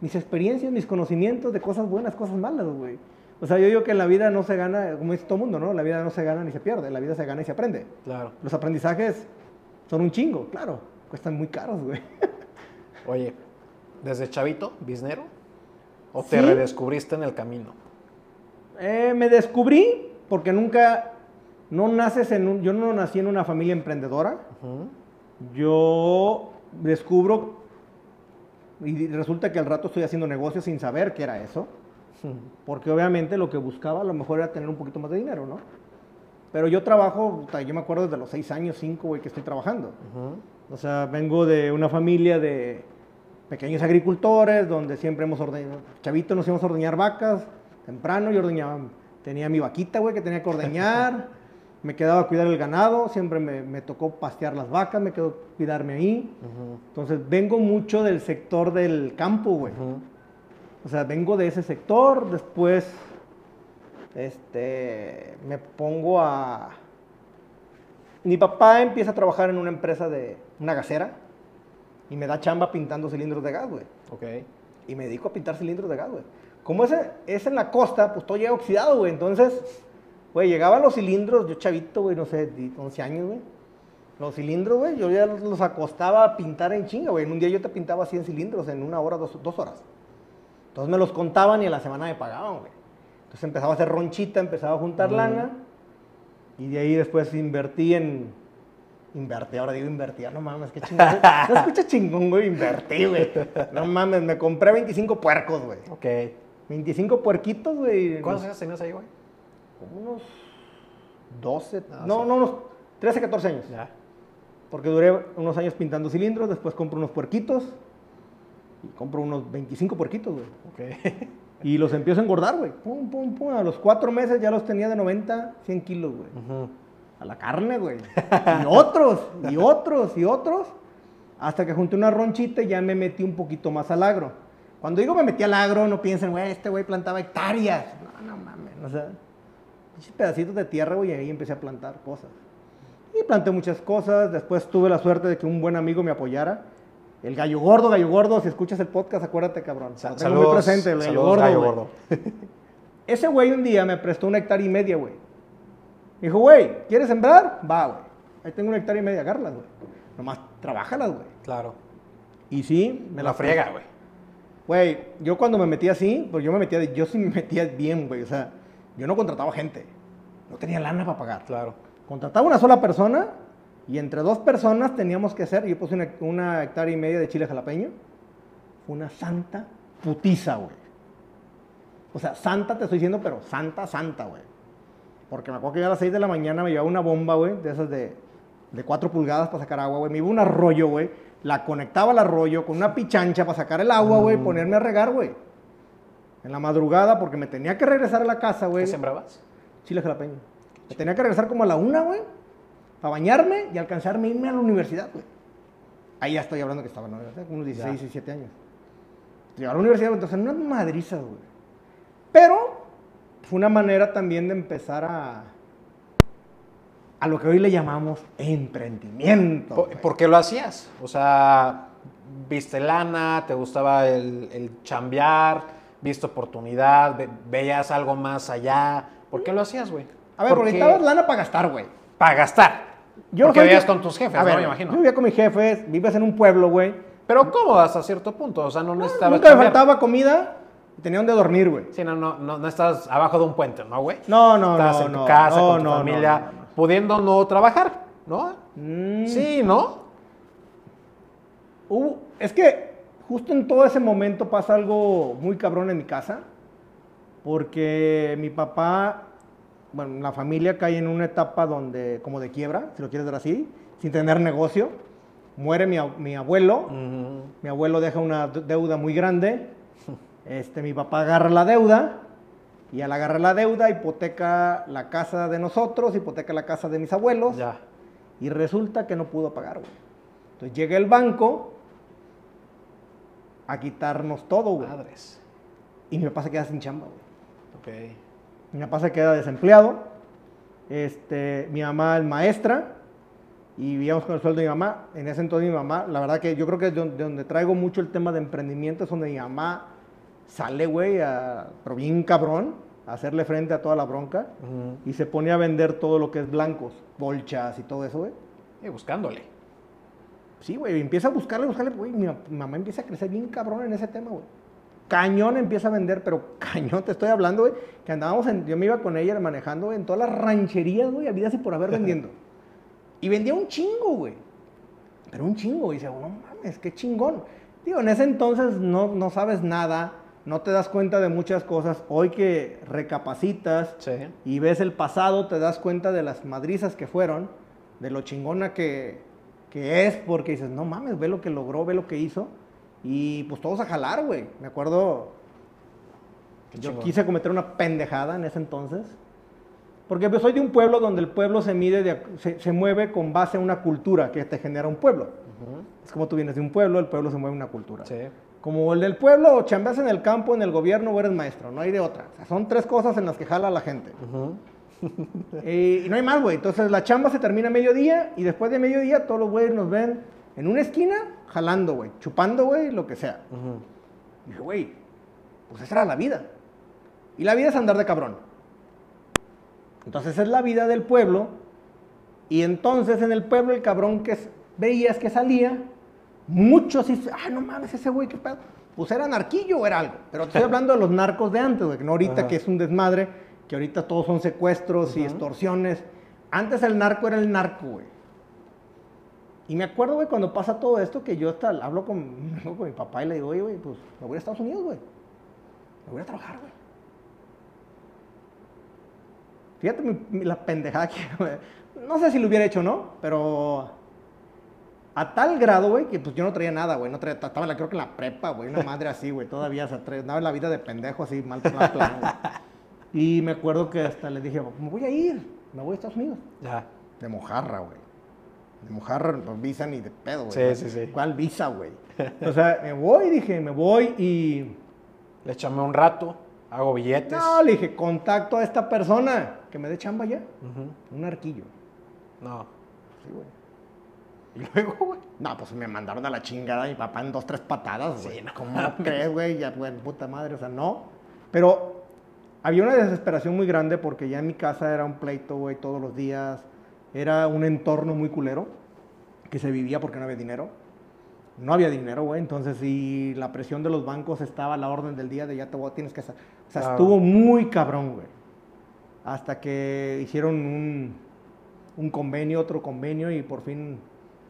mis experiencias, mis conocimientos de cosas buenas, cosas malas, güey. O sea, yo digo que en la vida no se gana, como dice todo mundo, ¿no? La vida no se gana ni se pierde, la vida se gana y se aprende. Claro. Los aprendizajes son un chingo, claro. Cuestan muy caros, güey. Oye, ¿desde chavito, bisnero? ¿O te redescubriste en el camino? Eh, me descubrí porque nunca, no naces en un, yo no nací en una familia emprendedora. Yo descubro y resulta que al rato estoy haciendo negocios sin saber qué era eso. Porque obviamente lo que buscaba a lo mejor era tener un poquito más de dinero, ¿no? Pero yo trabajo, yo me acuerdo desde los seis años, cinco, güey, que estoy trabajando. O sea, vengo de una familia de pequeños agricultores, donde siempre hemos ordeñado, chavitos nos íbamos a ordeñar vacas, temprano yo ordeñaba, tenía mi vaquita, güey, que tenía que ordeñar, me quedaba a cuidar el ganado, siempre me, tocó pastear las vacas, me quedó cuidarme ahí. Entonces, vengo mucho del sector del campo, güey. O sea, vengo de ese sector, después este, me pongo a... Mi papá empieza a trabajar en una empresa de una gasera y me da chamba pintando cilindros de gas, güey. Ok. Y me dedico a pintar cilindros de gas, güey. Como ese es en la costa, pues todo llega oxidado, güey. Entonces, güey, llegaban los cilindros, yo chavito, güey, no sé, 11 años, güey. Los cilindros, güey, yo ya los, acostaba a pintar en chinga, güey. En un día yo te pintaba 100 cilindros en una hora, dos, dos horas. Entonces me los contaban y a la semana me pagaban, güey. Entonces empezaba a hacer ronchita, empezaba a juntar lana. Y de ahí después invertí en. Invertí, ahora digo invertí, no mames, qué chingón. no escucha chingón, güey, invertí, güey. No mames, me compré 25 puercos, güey. Ok. 25 puerquitos, güey. ¿Cuántos años tenías ahí, güey? Como unos 12, ah, no, no, unos 13, 14 años. Ya. Porque duré unos años pintando cilindros, después compro unos puerquitos, y compro unos 25 puerquitos, güey. Ok. Y los empiezo a engordar, güey. Pum, pum, pum. A los cuatro meses ya los tenía de 90, 100 kilos, güey. A la carne, güey. y otros, y otros, y otros. Hasta que junté una ronchita y ya me metí un poquito más al agro. Cuando digo me metí al agro, no piensen, güey, este güey plantaba hectáreas. No, no mames. O sea, pedacitos de tierra, güey, y ahí empecé a plantar cosas. Y planté muchas cosas. Después tuve la suerte de que un buen amigo me apoyara el gallo gordo, gallo gordo, si escuchas el podcast, acuérdate, cabrón. saludos, muy presente, el gallo gordo. Ese güey un día me prestó una hectárea y media, güey. Me dijo, güey, ¿quieres sembrar? Va, güey. Ahí tengo una hectárea y media, agárralas, güey. Nomás, trabájalas, güey. Claro. Y sí, me la friega, güey. Güey, yo cuando me metí así, pues yo me metía, yo sí me metía bien, güey. O sea, yo no contrataba gente. No tenía lana para pagar. Claro. Contrataba una sola persona y entre dos personas teníamos que hacer, yo puse una, hectárea y media de chile jalapeño. una santa putiza, güey. O sea, santa te estoy diciendo, pero santa, santa, güey. Porque me acuerdo que ya a las 6 de la mañana me llevaba una bomba, güey, de esas de de 4 pulgadas para sacar agua, güey. Me iba un arroyo, güey. La conectaba al arroyo con una pichancha para sacar el agua, güey, ponerme a regar, güey. En la madrugada, porque me tenía que regresar a la casa, güey. ¿Qué sembrabas? Chile jalapeño. Me tenía que regresar como a la una, güey, para bañarme y alcanzarme a irme a la universidad, güey. Ahí ya estoy hablando que estaba en la universidad, unos 16, 17 años. Llegué a la universidad, entonces unas madrizas, güey. Pero fue una manera también de empezar a a lo que hoy le llamamos emprendimiento. ¿Por, qué lo hacías? O sea, viste lana, te gustaba el, el chambear, viste oportunidad, ve- veías algo más allá. ¿Por qué lo hacías, güey? A ver, porque Porque- necesitabas lana para gastar, güey. Para gastar. Yo porque vivías con tus jefes, A ¿no? ver, Me imagino. Yo vivía con mis jefes, vives en un pueblo, güey. Pero cómodo hasta cierto punto. O sea, no necesitabas Nunca me faltaba comida tenía donde dormir, güey. Sí, no, no, no, no estás abajo de un puente, ¿no, güey? No, no, Estás no, en tu no, casa, no, con tu familia, pudiendo no trabajar, ¿no? Mm, Sí, ¿no? es que justo en todo ese momento pasa algo muy cabrón en mi casa, porque mi papá, bueno, la familia cae en una etapa donde, como de quiebra, si lo quieres ver así, sin tener negocio. Muere mi, ab- mi abuelo, mi abuelo deja una de- deuda muy grande, este, mi papá agarra la deuda, y al agarrar la deuda hipoteca la casa de nosotros, hipoteca la casa de mis abuelos, Ya. y resulta que no pudo pagar, güey. Entonces llega el banco a quitarnos todo, güey. Madres. Y mi papá se queda sin chamba, güey. Ok. Mi papá se queda desempleado. Este, mi mamá es maestra y vivíamos con el sueldo de mi mamá. En ese entonces mi mamá, la verdad que yo creo que de donde traigo mucho el tema de emprendimiento, es donde mi mamá sale, güey, a- pero bien cabrón, a hacerle frente a toda la bronca y se pone a vender todo lo que es blancos, bolchas y todo eso, güey. Y buscándole. Sí, güey, y empieza a buscarle, buscarle, güey, mi, ma- mi mamá empieza a crecer bien cabrón en ese tema, güey. Cañón empieza a vender, pero cañón, te estoy hablando, güey, que andábamos en, yo me iba con ella manejando güey, en todas las rancherías, güey, había así por haber vendiendo. Y vendía un chingo, güey. Pero un chingo, y dice, no mames, qué chingón. Digo, en ese entonces no, no sabes nada, no te das cuenta de muchas cosas. Hoy que recapacitas, Sí. y ves el pasado, te das cuenta de las madrizas que fueron, de lo chingona que, que es, porque dices, no mames, ve lo que logró, ve lo que hizo. Y pues todos a jalar, güey. Me acuerdo, Qué yo chingón. quise cometer una pendejada en ese entonces. Porque pues, soy de un pueblo donde el pueblo se mide, de- se, se mueve con base a una cultura que te genera un pueblo. Es como tú vienes de un pueblo, el pueblo se mueve una cultura. Sí. Como el del pueblo, o chambeas en el campo, en el gobierno, o eres maestro, no hay de otra. O sea, son tres cosas en las que jala la gente. Eh, y no hay más, güey. Entonces la chamba se termina a mediodía y después de mediodía todos los güeyes nos ven en una esquina jalando, güey, chupando, güey, lo que sea. Y dije, güey, pues esa era la vida. Y la vida es andar de cabrón. Entonces es la vida del pueblo. Y entonces en el pueblo el cabrón que veías que salía, muchos dices, ah, no mames, ese güey, qué pedo. Pues era narquillo o era algo. Pero te estoy hablando de los narcos de antes, güey, no ahorita Ajá. que es un desmadre, que ahorita todos son secuestros y extorsiones. Antes el narco era el narco, güey. Y me acuerdo, güey, cuando pasa todo esto, que yo hasta hablo con, con mi papá y le digo, oye, güey, pues me voy a Estados Unidos, güey. Me voy a trabajar, güey. Fíjate mi- mi- la pendejada que. No sé si lo hubiera hecho o no, pero a tal grado, güey, que pues yo no traía nada, güey. No traía, estaba la- creo que en la prepa, güey, una madre así, güey. Todavía se atre- andaba en la vida de pendejo así, mal, güey. Y me acuerdo que hasta le dije, me voy a ir, me voy a Estados Unidos. Ya. De mojarra, güey. De mojarra, pues visa ni de pedo, güey. Sí, sí, sí. ¿Cuál visa, güey? O sea, me voy, dije, me voy y... Le echame un rato, hago billetes. No, le dije, contacto a esta persona que me dé chamba ya. Un arquillo. No. Sí, güey. Y luego, güey. No, pues me mandaron a la chingada mi papá en dos, tres patadas, güey. Sí, no ¿Cómo crees, güey? Ya, güey, puta madre, o sea, no. Pero había una desesperación muy grande porque ya en mi casa era un pleito, güey, todos los días. Era un entorno muy culero que se vivía porque no había dinero. No había dinero, güey. Entonces, si la presión de los bancos estaba a la orden del día de ya te voy, tienes que hacer. O sea, Claro. estuvo muy cabrón, güey. Hasta que hicieron un, un convenio, otro convenio y por fin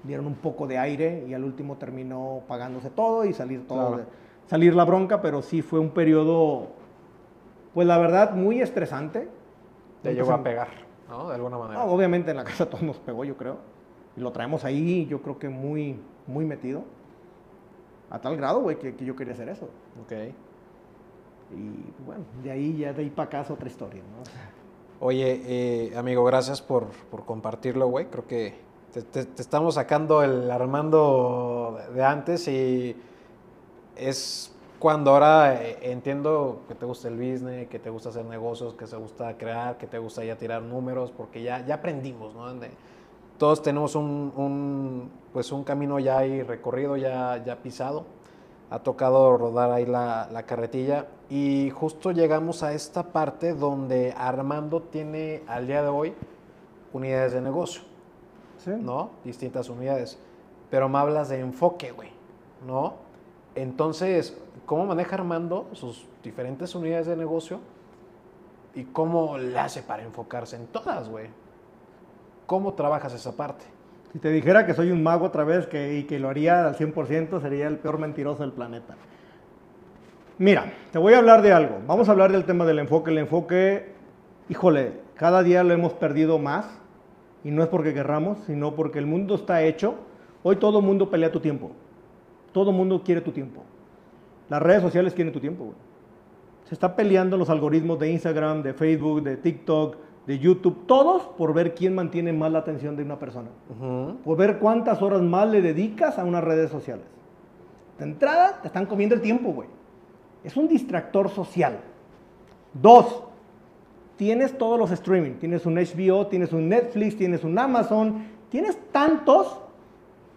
dieron un poco de aire y al último terminó pagándose todo y salir todo, Claro. de- salir la bronca, pero sí fue un periodo, pues la verdad, muy estresante. Te llegó a pegar, ¿no? De alguna manera. No, obviamente en la casa todos nos pegó, yo creo. Y lo traemos ahí, yo creo que muy, muy metido. A tal grado, güey, que, que yo quería hacer eso. Ok. Y bueno, de ahí ya de ahí para acá es otra historia, ¿no? Oye, eh, amigo, gracias por, por compartirlo, güey. Creo que te, estamos sacando el Armando de antes y es cuando ahora eh, entiendo que te gusta el business, que te gusta hacer negocios, que te gusta crear, que te gusta ya tirar números, porque ya, ya aprendimos, ¿no? Todos tenemos un, un, pues un camino ya ahí recorrido, ya, ya pisado. Ha tocado rodar ahí la, la carretilla y justo llegamos a esta parte donde Armando tiene al día de hoy unidades de negocio, Sí. ¿no? Distintas unidades. Pero me hablas de enfoque, güey, ¿no? Entonces, ¿cómo maneja Armando sus diferentes unidades de negocio? ¿Y cómo le hace para enfocarse en todas, güey? ¿Cómo trabajas esa parte? Si te dijera que soy un mago otra vez que, y que lo haría al 100%, sería el peor mentiroso del planeta. Mira, te voy a hablar de algo. Vamos a hablar del tema del enfoque. El enfoque, híjole, cada día lo hemos perdido más. Y no es porque querramos, sino porque el mundo está hecho. Hoy todo mundo pelea tu tiempo. Todo mundo quiere tu tiempo. Las redes sociales quieren tu tiempo, güey. Se está peleando los algoritmos de Instagram, de Facebook, de TikTok, de YouTube, todos por ver quién mantiene más la atención de una persona por ver cuántas horas más le dedicas a unas redes sociales. De entrada, te están comiendo el tiempo, güey. Es un distractor social. Dos, tienes todos los streaming. Tienes un HBO, tienes un Netflix, tienes un Amazon. Tienes tantos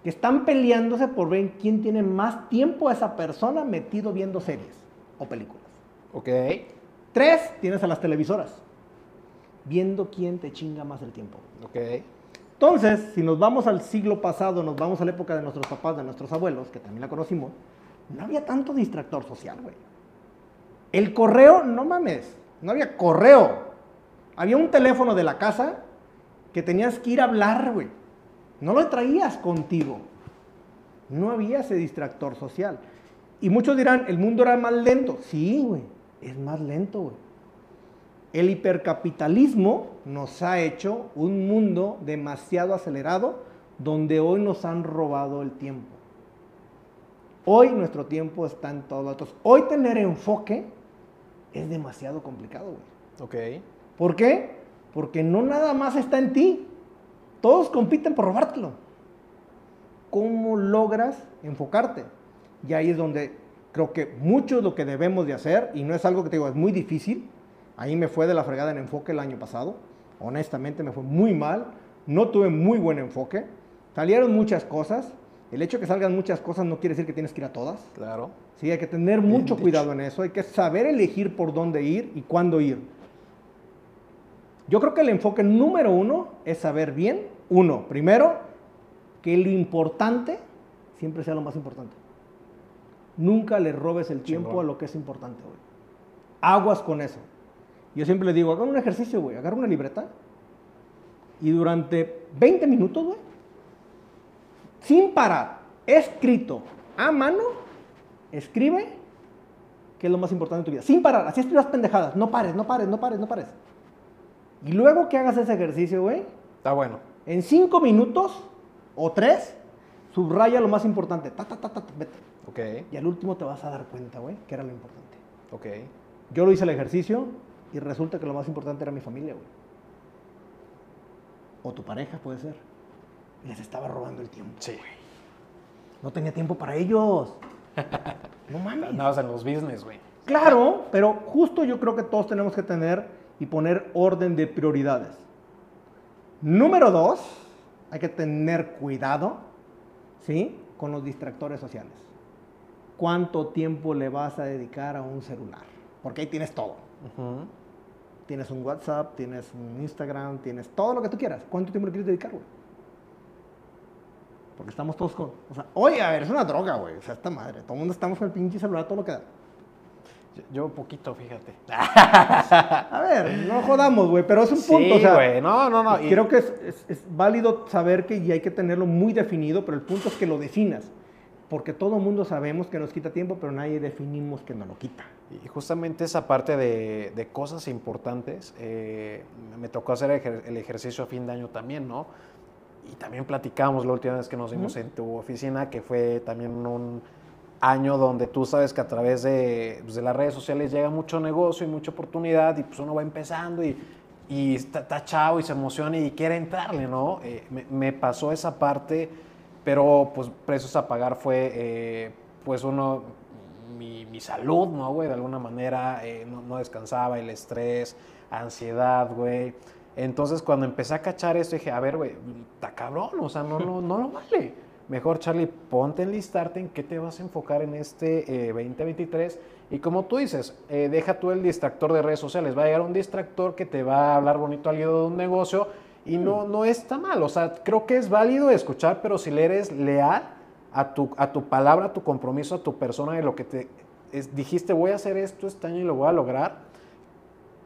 que están peleándose por ver quién tiene más tiempo a esa persona metido viendo series o películas. Ok. Tres, tienes a las televisoras. Viendo quién te chinga más el tiempo. Ok. Entonces, si nos vamos al siglo pasado, nos vamos a la época de nuestros papás, de nuestros abuelos, que también la conocimos, no había tanto distractor social, güey. El correo, no mames, no había correo. Había un teléfono de la casa que tenías que ir a hablar, güey. No lo traías contigo. No había ese distractor social. Y muchos dirán, el mundo era más lento. Sí, güey, es más lento, güey. El hipercapitalismo nos ha hecho un mundo demasiado acelerado donde hoy nos han robado el tiempo. Hoy nuestro tiempo está en todos lados. Hoy tener enfoque es demasiado complicado, güey. Ok. ¿Por qué? Porque no nada más está en ti. Todos compiten por robártelo. ¿Cómo logras enfocarte? Y ahí es donde creo que mucho lo que debemos de hacer, y no es algo que te digo, es muy difícil. Ahí me fue de la fregada en enfoque el año pasado. Honestamente me fue muy mal. No tuve muy buen enfoque. Salieron muchas cosas. El hecho de que salgan muchas cosas no quiere decir que tienes que ir a todas. Claro. Sí, hay que tener Bien mucho dicho. cuidado en eso, hay que saber elegir por dónde ir y cuándo ir. Yo creo que el enfoque número uno es saber bien, uno, primero, que lo importante siempre sea lo más importante. Nunca le robes el tiempo Chingón. a lo que es importante, güey. Aguas con eso. Yo siempre le digo, hagan un ejercicio, güey, agarra una libreta y durante 20 minutos, güey, sin parar, escrito a mano, escribe qué es lo más importante de tu vida. Sin parar, así escribas pendejadas. No pares, no pares, no pares, no pares. Y luego que hagas ese ejercicio, güey, Está bueno. en cinco minutos o tres, subraya lo más importante. Ta, ta, ta, ta, ta, vete. Ok. Y al último te vas a dar cuenta, güey, que era lo importante. Ok. Yo lo hice el ejercicio y resulta que lo más importante era mi familia, güey. O tu pareja, puede ser. Les estaba robando el tiempo. Sí. No tenía tiempo para ellos. No mames. Andabas en los business, güey. Claro, pero justo yo creo que todos tenemos que tener y poner orden de prioridades. Número dos, hay que tener cuidado, ¿sí? Con los distractores sociales. ¿Cuánto tiempo le vas a dedicar a un celular? Porque ahí tienes todo. Tienes un WhatsApp, tienes un Instagram, tienes todo lo que tú quieras. ¿Cuánto tiempo le quieres dedicar, güey? Porque estamos todos con... O sea, oye, a ver, es una droga, güey. O sea, esta madre. Todo el mundo estamos con el pinche celular, todo lo que da. Yo- poquito, fíjate. A ver, no jodamos, güey, pero es un punto. Sí, o sea, güey. No, no, no. Creo que es, es- es válido saber que y hay que tenerlo muy definido, pero el punto es que lo definas. Porque todo mundo sabemos que nos quita tiempo, pero nadie definimos que nos lo quita. Y justamente esa parte de, de cosas importantes, eh, me tocó hacer el ejercicio a fin de año también, ¿no? y también platicamos la última vez que nos vimos en tu oficina, que fue también un año donde tú sabes que a través de, pues, de las redes sociales llega mucho negocio y mucha oportunidad y pues uno va empezando y, y está, está chavo y se emociona y quiere entrarle, ¿no? Eh, me, me pasó esa parte, pero pues precios a pagar fue eh, pues uno, mi, mi salud, ¿no, güey? De alguna manera eh, no, no descansaba, el estrés, ansiedad, güey. Entonces, cuando empecé a cachar esto, dije, a ver, güey, está cabrón, o sea, no, no, no lo vale. Mejor, Charlie, ponte a enlistarte en qué te vas a enfocar en este eh, 2023. Y como tú dices, eh, deja tú el distractor de redes sociales. Va a llegar un distractor que te va a hablar bonito al de un negocio y no, no está mal. O sea, creo que es válido escuchar, pero si le eres leal a tu, a tu palabra, a tu compromiso, a tu persona, de lo que te es- dijiste, voy a hacer esto este año y lo voy a lograr,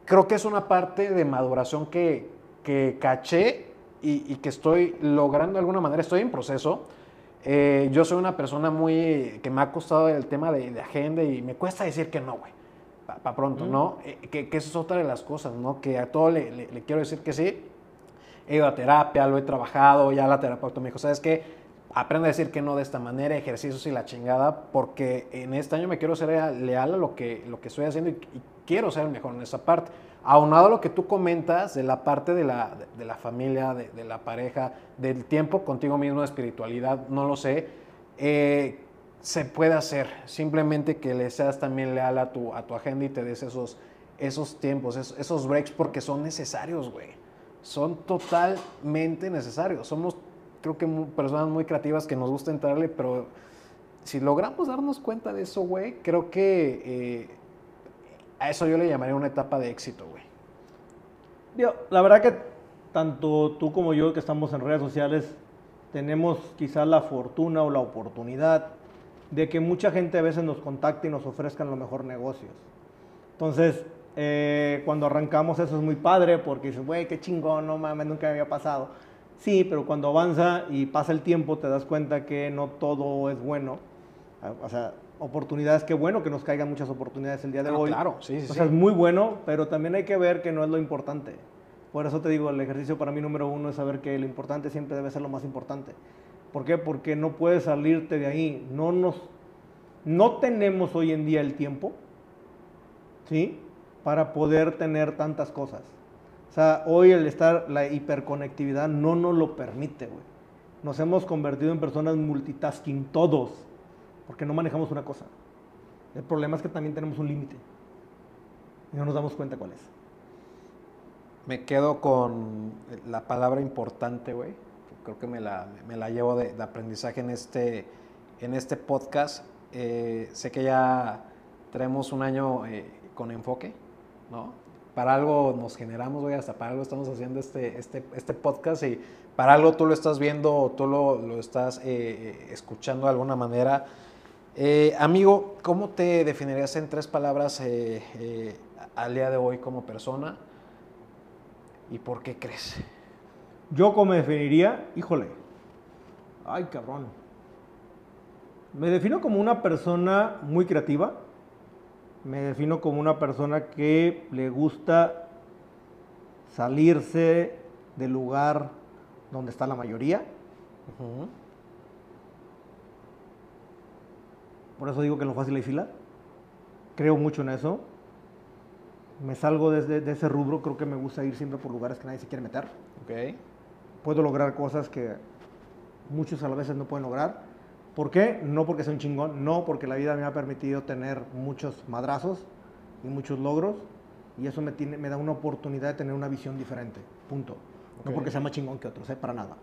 creo que es una parte de maduración que, que caché y, y que estoy logrando de alguna manera, estoy en proceso. Eh, yo soy una persona muy que me ha costado el tema de, de agenda y me cuesta decir que no, güey. Para pronto, ¿no? Eh, que, que eso es otra de las cosas, ¿no? Que a todo le, le- le quiero decir que sí. He ido a terapia, lo he trabajado, ya la terapeuta me dijo, ¿sabes qué? Aprende a decir que no de esta manera, ejercicios y la chingada, porque en este año me quiero ser leal a lo que, lo que estoy haciendo y, y quiero ser mejor en esa parte. Aunado a lo que tú comentas de la parte de la, de la familia, de, la pareja, del tiempo contigo mismo, de espiritualidad, no lo sé, eh, se puede hacer. Simplemente que le seas también leal a tu, a tu agenda y te des esos, esos tiempos, esos, breaks, porque son necesarios, güey. Son totalmente necesarios. Somos, creo que, personas muy creativas que nos gusta entrarle, pero si logramos darnos cuenta de eso, güey, creo que eh, a eso yo le llamaría una etapa de éxito, güey. La verdad que tanto tú como yo que estamos en redes sociales tenemos quizás la fortuna o la oportunidad de que mucha gente a veces nos contacte y nos ofrezcan los mejores negocios. Entonces, eh, cuando arrancamos eso es muy padre porque dices, güey, qué chingón, no mames, nunca me había pasado. Sí, pero cuando avanza y pasa el tiempo te das cuenta que no todo es bueno. Ah, O sea, oportunidades, qué bueno que nos caigan muchas oportunidades el día de No, hoy. claro, sí, sí, O sea, sí. es muy bueno, pero también hay que ver que no es lo importante. Por eso te digo, el ejercicio para mí número uno es saber que lo importante siempre debe ser lo más importante. ¿Por qué? Porque no puedes salirte de ahí. No nos, no tenemos hoy en día el tiempo, ¿sí? Para poder tener tantas cosas. O sea, hoy el estar, la hiperconectividad no nos lo permite, güey. Nos hemos convertido en personas multitasking todos, porque no manejamos una cosa. El problema es que también tenemos un límite y no nos damos cuenta cuál es. Me quedo con la palabra importante, güey. Creo que me la, me la llevo de, de aprendizaje en este, en este podcast. Eh, sé que ya tenemos un año eh, con enfoque, ¿no? Para algo nos generamos, güey, hasta para algo estamos haciendo este, este, este podcast y para algo tú lo estás viendo tú lo, lo estás eh, eh, escuchando de alguna manera. Eh, amigo, ¿cómo te definirías en tres palabras eh, eh, al día de hoy como persona? ¿Y por qué crees? Yo como me definiría, híjole, ay cabrón. Me defino como una persona muy creativa. Me defino como una persona que le gusta salirse del lugar donde está la mayoría. Por eso digo que lo fácil hay fila. Creo mucho en eso. Me salgo desde de ese rubro. Creo que me gusta ir siempre por lugares que nadie se quiere meter. Ok. puedo lograr cosas que muchos a veces no pueden lograr. ¿Por qué? No porque sea un chingón, no porque la vida me ha permitido tener muchos madrazos y muchos logros y eso me, tiene, me da una oportunidad de tener una visión diferente. Punto. No porque sea más chingón que otros, ¿eh? para nada.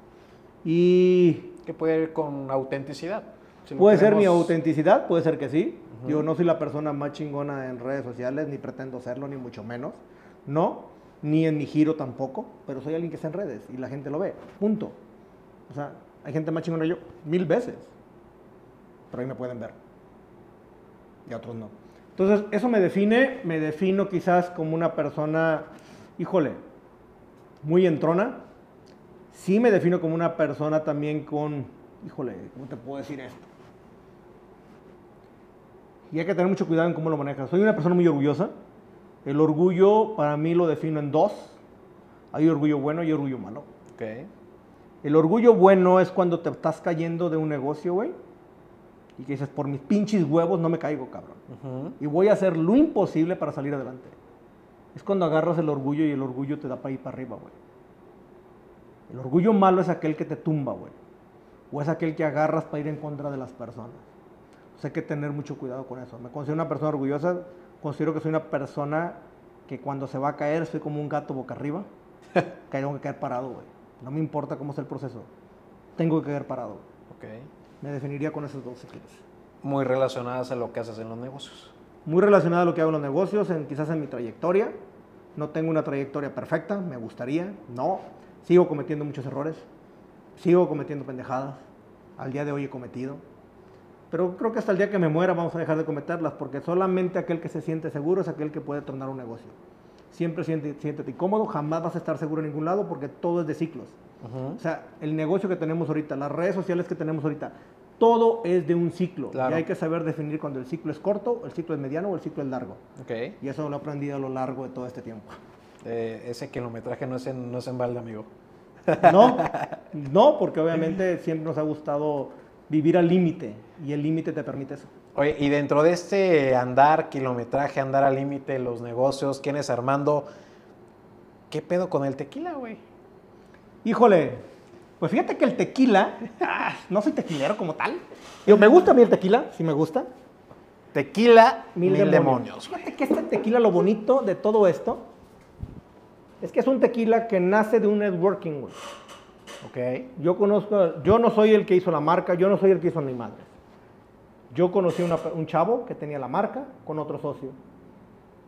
Y Que puede ir con autenticidad. Si puede ser mi autenticidad, puede ser que sí. Yo no soy la persona más chingona en redes sociales, ni pretendo serlo, ni mucho menos. No, ni en mi giro tampoco, pero soy alguien que está en redes y la gente lo ve. Punto. O sea, hay gente más chingona que yo, mil veces. Pero ahí me pueden ver. Y a otros no. Entonces, eso me define, me defino quizás como una persona, híjole, muy entrona. Sí me defino como una persona también con, híjole, ¿cómo te puedo decir esto? Y hay que tener mucho cuidado en cómo lo manejas. Soy una persona muy orgullosa. El orgullo para mí lo defino en dos. Hay orgullo bueno y orgullo malo. Ok. El orgullo bueno es cuando te estás cayendo de un negocio, güey. Y que dices, por mis pinches huevos no me caigo, cabrón. Y voy a hacer lo imposible para salir adelante. Es cuando agarras el orgullo y el orgullo te da para ir para arriba, güey. El orgullo malo es aquel que te tumba, güey. O es aquel que agarras para ir en contra de las personas. Sea, hay que tener mucho cuidado con eso. Me considero una persona orgullosa. Considero que soy una persona que cuando se va a caer soy como un gato boca arriba. que tengo que caer parado, güey. No me importa cómo sea el proceso. Tengo que caer parado. Ok. Me definiría con esos dos quieres. Muy relacionadas a lo que haces en los negocios. Muy relacionado a lo que hago en los negocios, en, quizás en mi trayectoria. No tengo una trayectoria perfecta, me gustaría, no. Sigo cometiendo muchos errores, sigo cometiendo pendejadas. Al día de hoy he cometido. Pero creo que hasta el día que me muera vamos a dejar de cometerlas, porque solamente aquel que se siente seguro es aquel que puede tornar un negocio. Siempre siente, siéntete cómodo, jamás vas a estar seguro en ningún lado porque todo es de ciclos. Ujú. O sea, el negocio que tenemos ahorita, las redes sociales que tenemos ahorita, todo es de un ciclo. Claro. Y hay que saber definir cuando el ciclo es corto, el ciclo es mediano o el ciclo es largo. Ok. Y eso lo he aprendido a lo largo de todo este tiempo. Eh, ese kilometraje no es en, no es en balde, amigo. No, no, porque obviamente siempre nos ha gustado vivir al límite y el límite te permite eso. Oye, y dentro de este andar, kilometraje, andar al límite, los negocios, ¿quién es Armando? ¿Qué pedo con el tequila, güey? Híjole, pues fíjate que el tequila, ah, no soy tequilero como tal. Yo, me gusta a mí el tequila, sí me gusta. Tequila, mil, Mil demonios. Fíjate que este tequila, lo bonito de todo esto, es que es un tequila que nace de un networking, güey. Ok. Yo conozco, yo no soy el que hizo la marca, yo no soy el que hizo a mi madre. Yo conocí una- un chavo que tenía la marca con otro socio.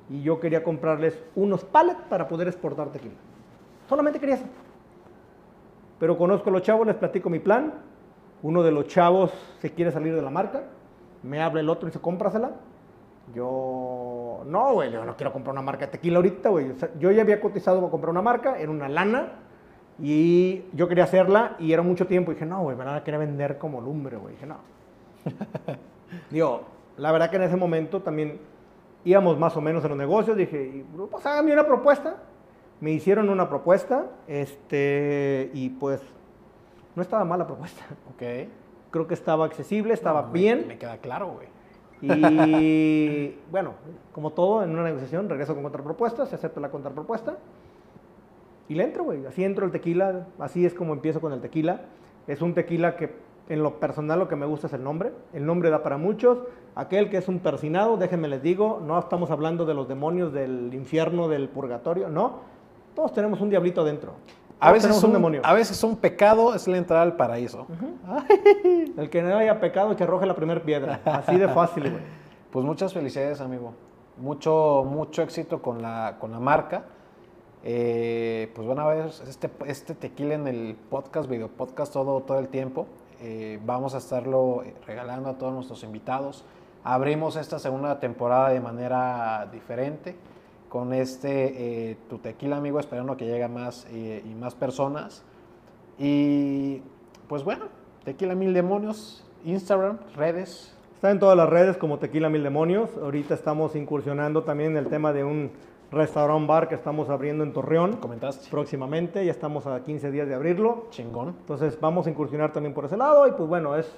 Y yo quería comprarles unos pallets para poder exportar tequila. Solamente quería eso. Pero conozco a los chavos, les platico mi plan. Uno de los chavos se quiere salir de la marca. Me habla el otro y dice, cómprasela. Yo, no, güey, yo no quiero comprar una marca de tequila ahorita, güey. O sea, yo ya había cotizado para comprar una marca, era una lana. Y yo quería hacerla y era mucho tiempo. Y dije, no, güey, me la quería vender como lumbre, güey. Dije, no. Digo, la verdad que en ese momento también íbamos más o menos en los negocios. Dije, pues háganme una propuesta. Me hicieron una propuesta, este, y pues no estaba mal la propuesta. Ok. Creo que estaba accesible, estaba No, me- bien. Me, queda claro, güey. Y bueno, como todo en una negociación, regreso con contrapropuesta, se acepta la contrapropuesta y le entro, güey. Así entro el tequila, así es como empiezo con el tequila. Es un tequila que en lo personal lo que me gusta es el nombre. El nombre da para muchos. Aquel que es un persinado, déjenme les digo, no estamos hablando de los demonios del infierno, del purgatorio, no. Todos tenemos un diablito adentro. A veces, tenemos un, un demonio. a veces un pecado es la entrada al paraíso. El que no haya pecado, que arroje la primera piedra. Así de fácil, güey. Pues muchas felicidades, amigo. Mucho, mucho éxito con la, con la marca. Eh, pues van a ver este, este tequila en el podcast, video podcast, todo, todo el tiempo. Eh, vamos a estarlo regalando a todos nuestros invitados. Abrimos esta segunda temporada de manera diferente con este eh, tu tequila, amigo, esperando que llegue más y más personas. Y pues bueno, tequila mil demonios, Instagram, redes, Está en todas las redes como Tequila Mil Demonios. Ahorita estamos incursionando también en el tema de un restaurant bar que estamos abriendo en Torreón comentaste. próximamente. Ya estamos a 15 días de abrirlo. Chingón. Entonces vamos a incursionar también por ese lado. Y pues bueno, es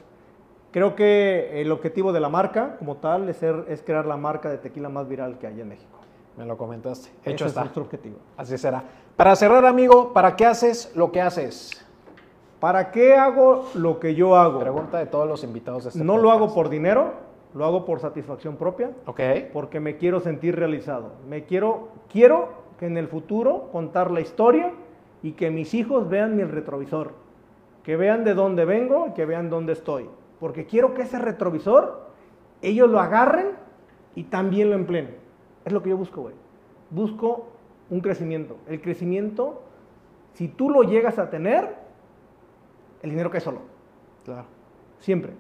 creo que el objetivo de la marca como tal es, ser, es crear la marca de tequila más viral que hay en México. Me lo comentaste. Hecho Ese está. es nuestro objetivo. Así será. Para cerrar, amigo, ¿para qué haces lo que haces? ¿Para qué hago lo que yo hago? Pregunta de todos los invitados de este No lo hago podcast. por dinero, lo hago por satisfacción propia. Ok. porque me quiero sentir realizado. Me quiero, quiero que en el futuro contar la historia y que mis hijos vean mi retrovisor, que vean de dónde vengo y que vean dónde estoy, porque quiero que ese retrovisor ellos lo agarren y también lo empleen. Es lo que yo busco, güey. Busco un crecimiento. El crecimiento, si tú lo llegas a tener, el dinero cae solo, Claro. siempre.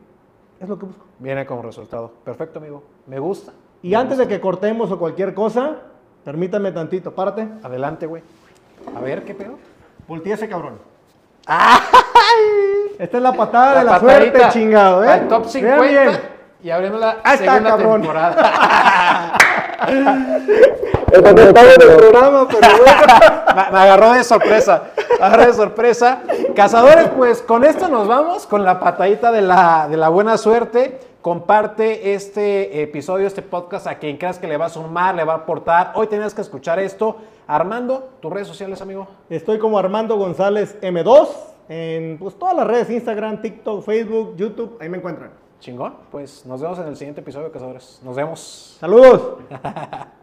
Es lo que busco. Viene como resultado. Perfecto, amigo. Me gusta. Y antes de que cortemos o cualquier cosa, permítame tantito, párate. Adelante, güey. A ver, ¿qué pedo? Voltea ese cabrón. Esta es la patada de la suerte, chingado, ¿eh? Al top Vean 50 bien. y abrimos la Ahí está, segunda cabrón. temporada. En el programa, pero bueno. me agarró de sorpresa. Me agarró de sorpresa. Cazadores, pues con esto nos vamos, con la patadita de la, de la buena suerte. Comparte este episodio, este podcast a quien creas que le va a sumar, le va a aportar. Hoy tenías que escuchar esto. Armando, tus redes sociales, amigo. Estoy como Armando González M2 en pues, todas las redes, Instagram, TikTok, Facebook, YouTube, ahí me encuentran. Chingón. Pues nos vemos en el siguiente episodio, Cazadores. Nos vemos. Saludos.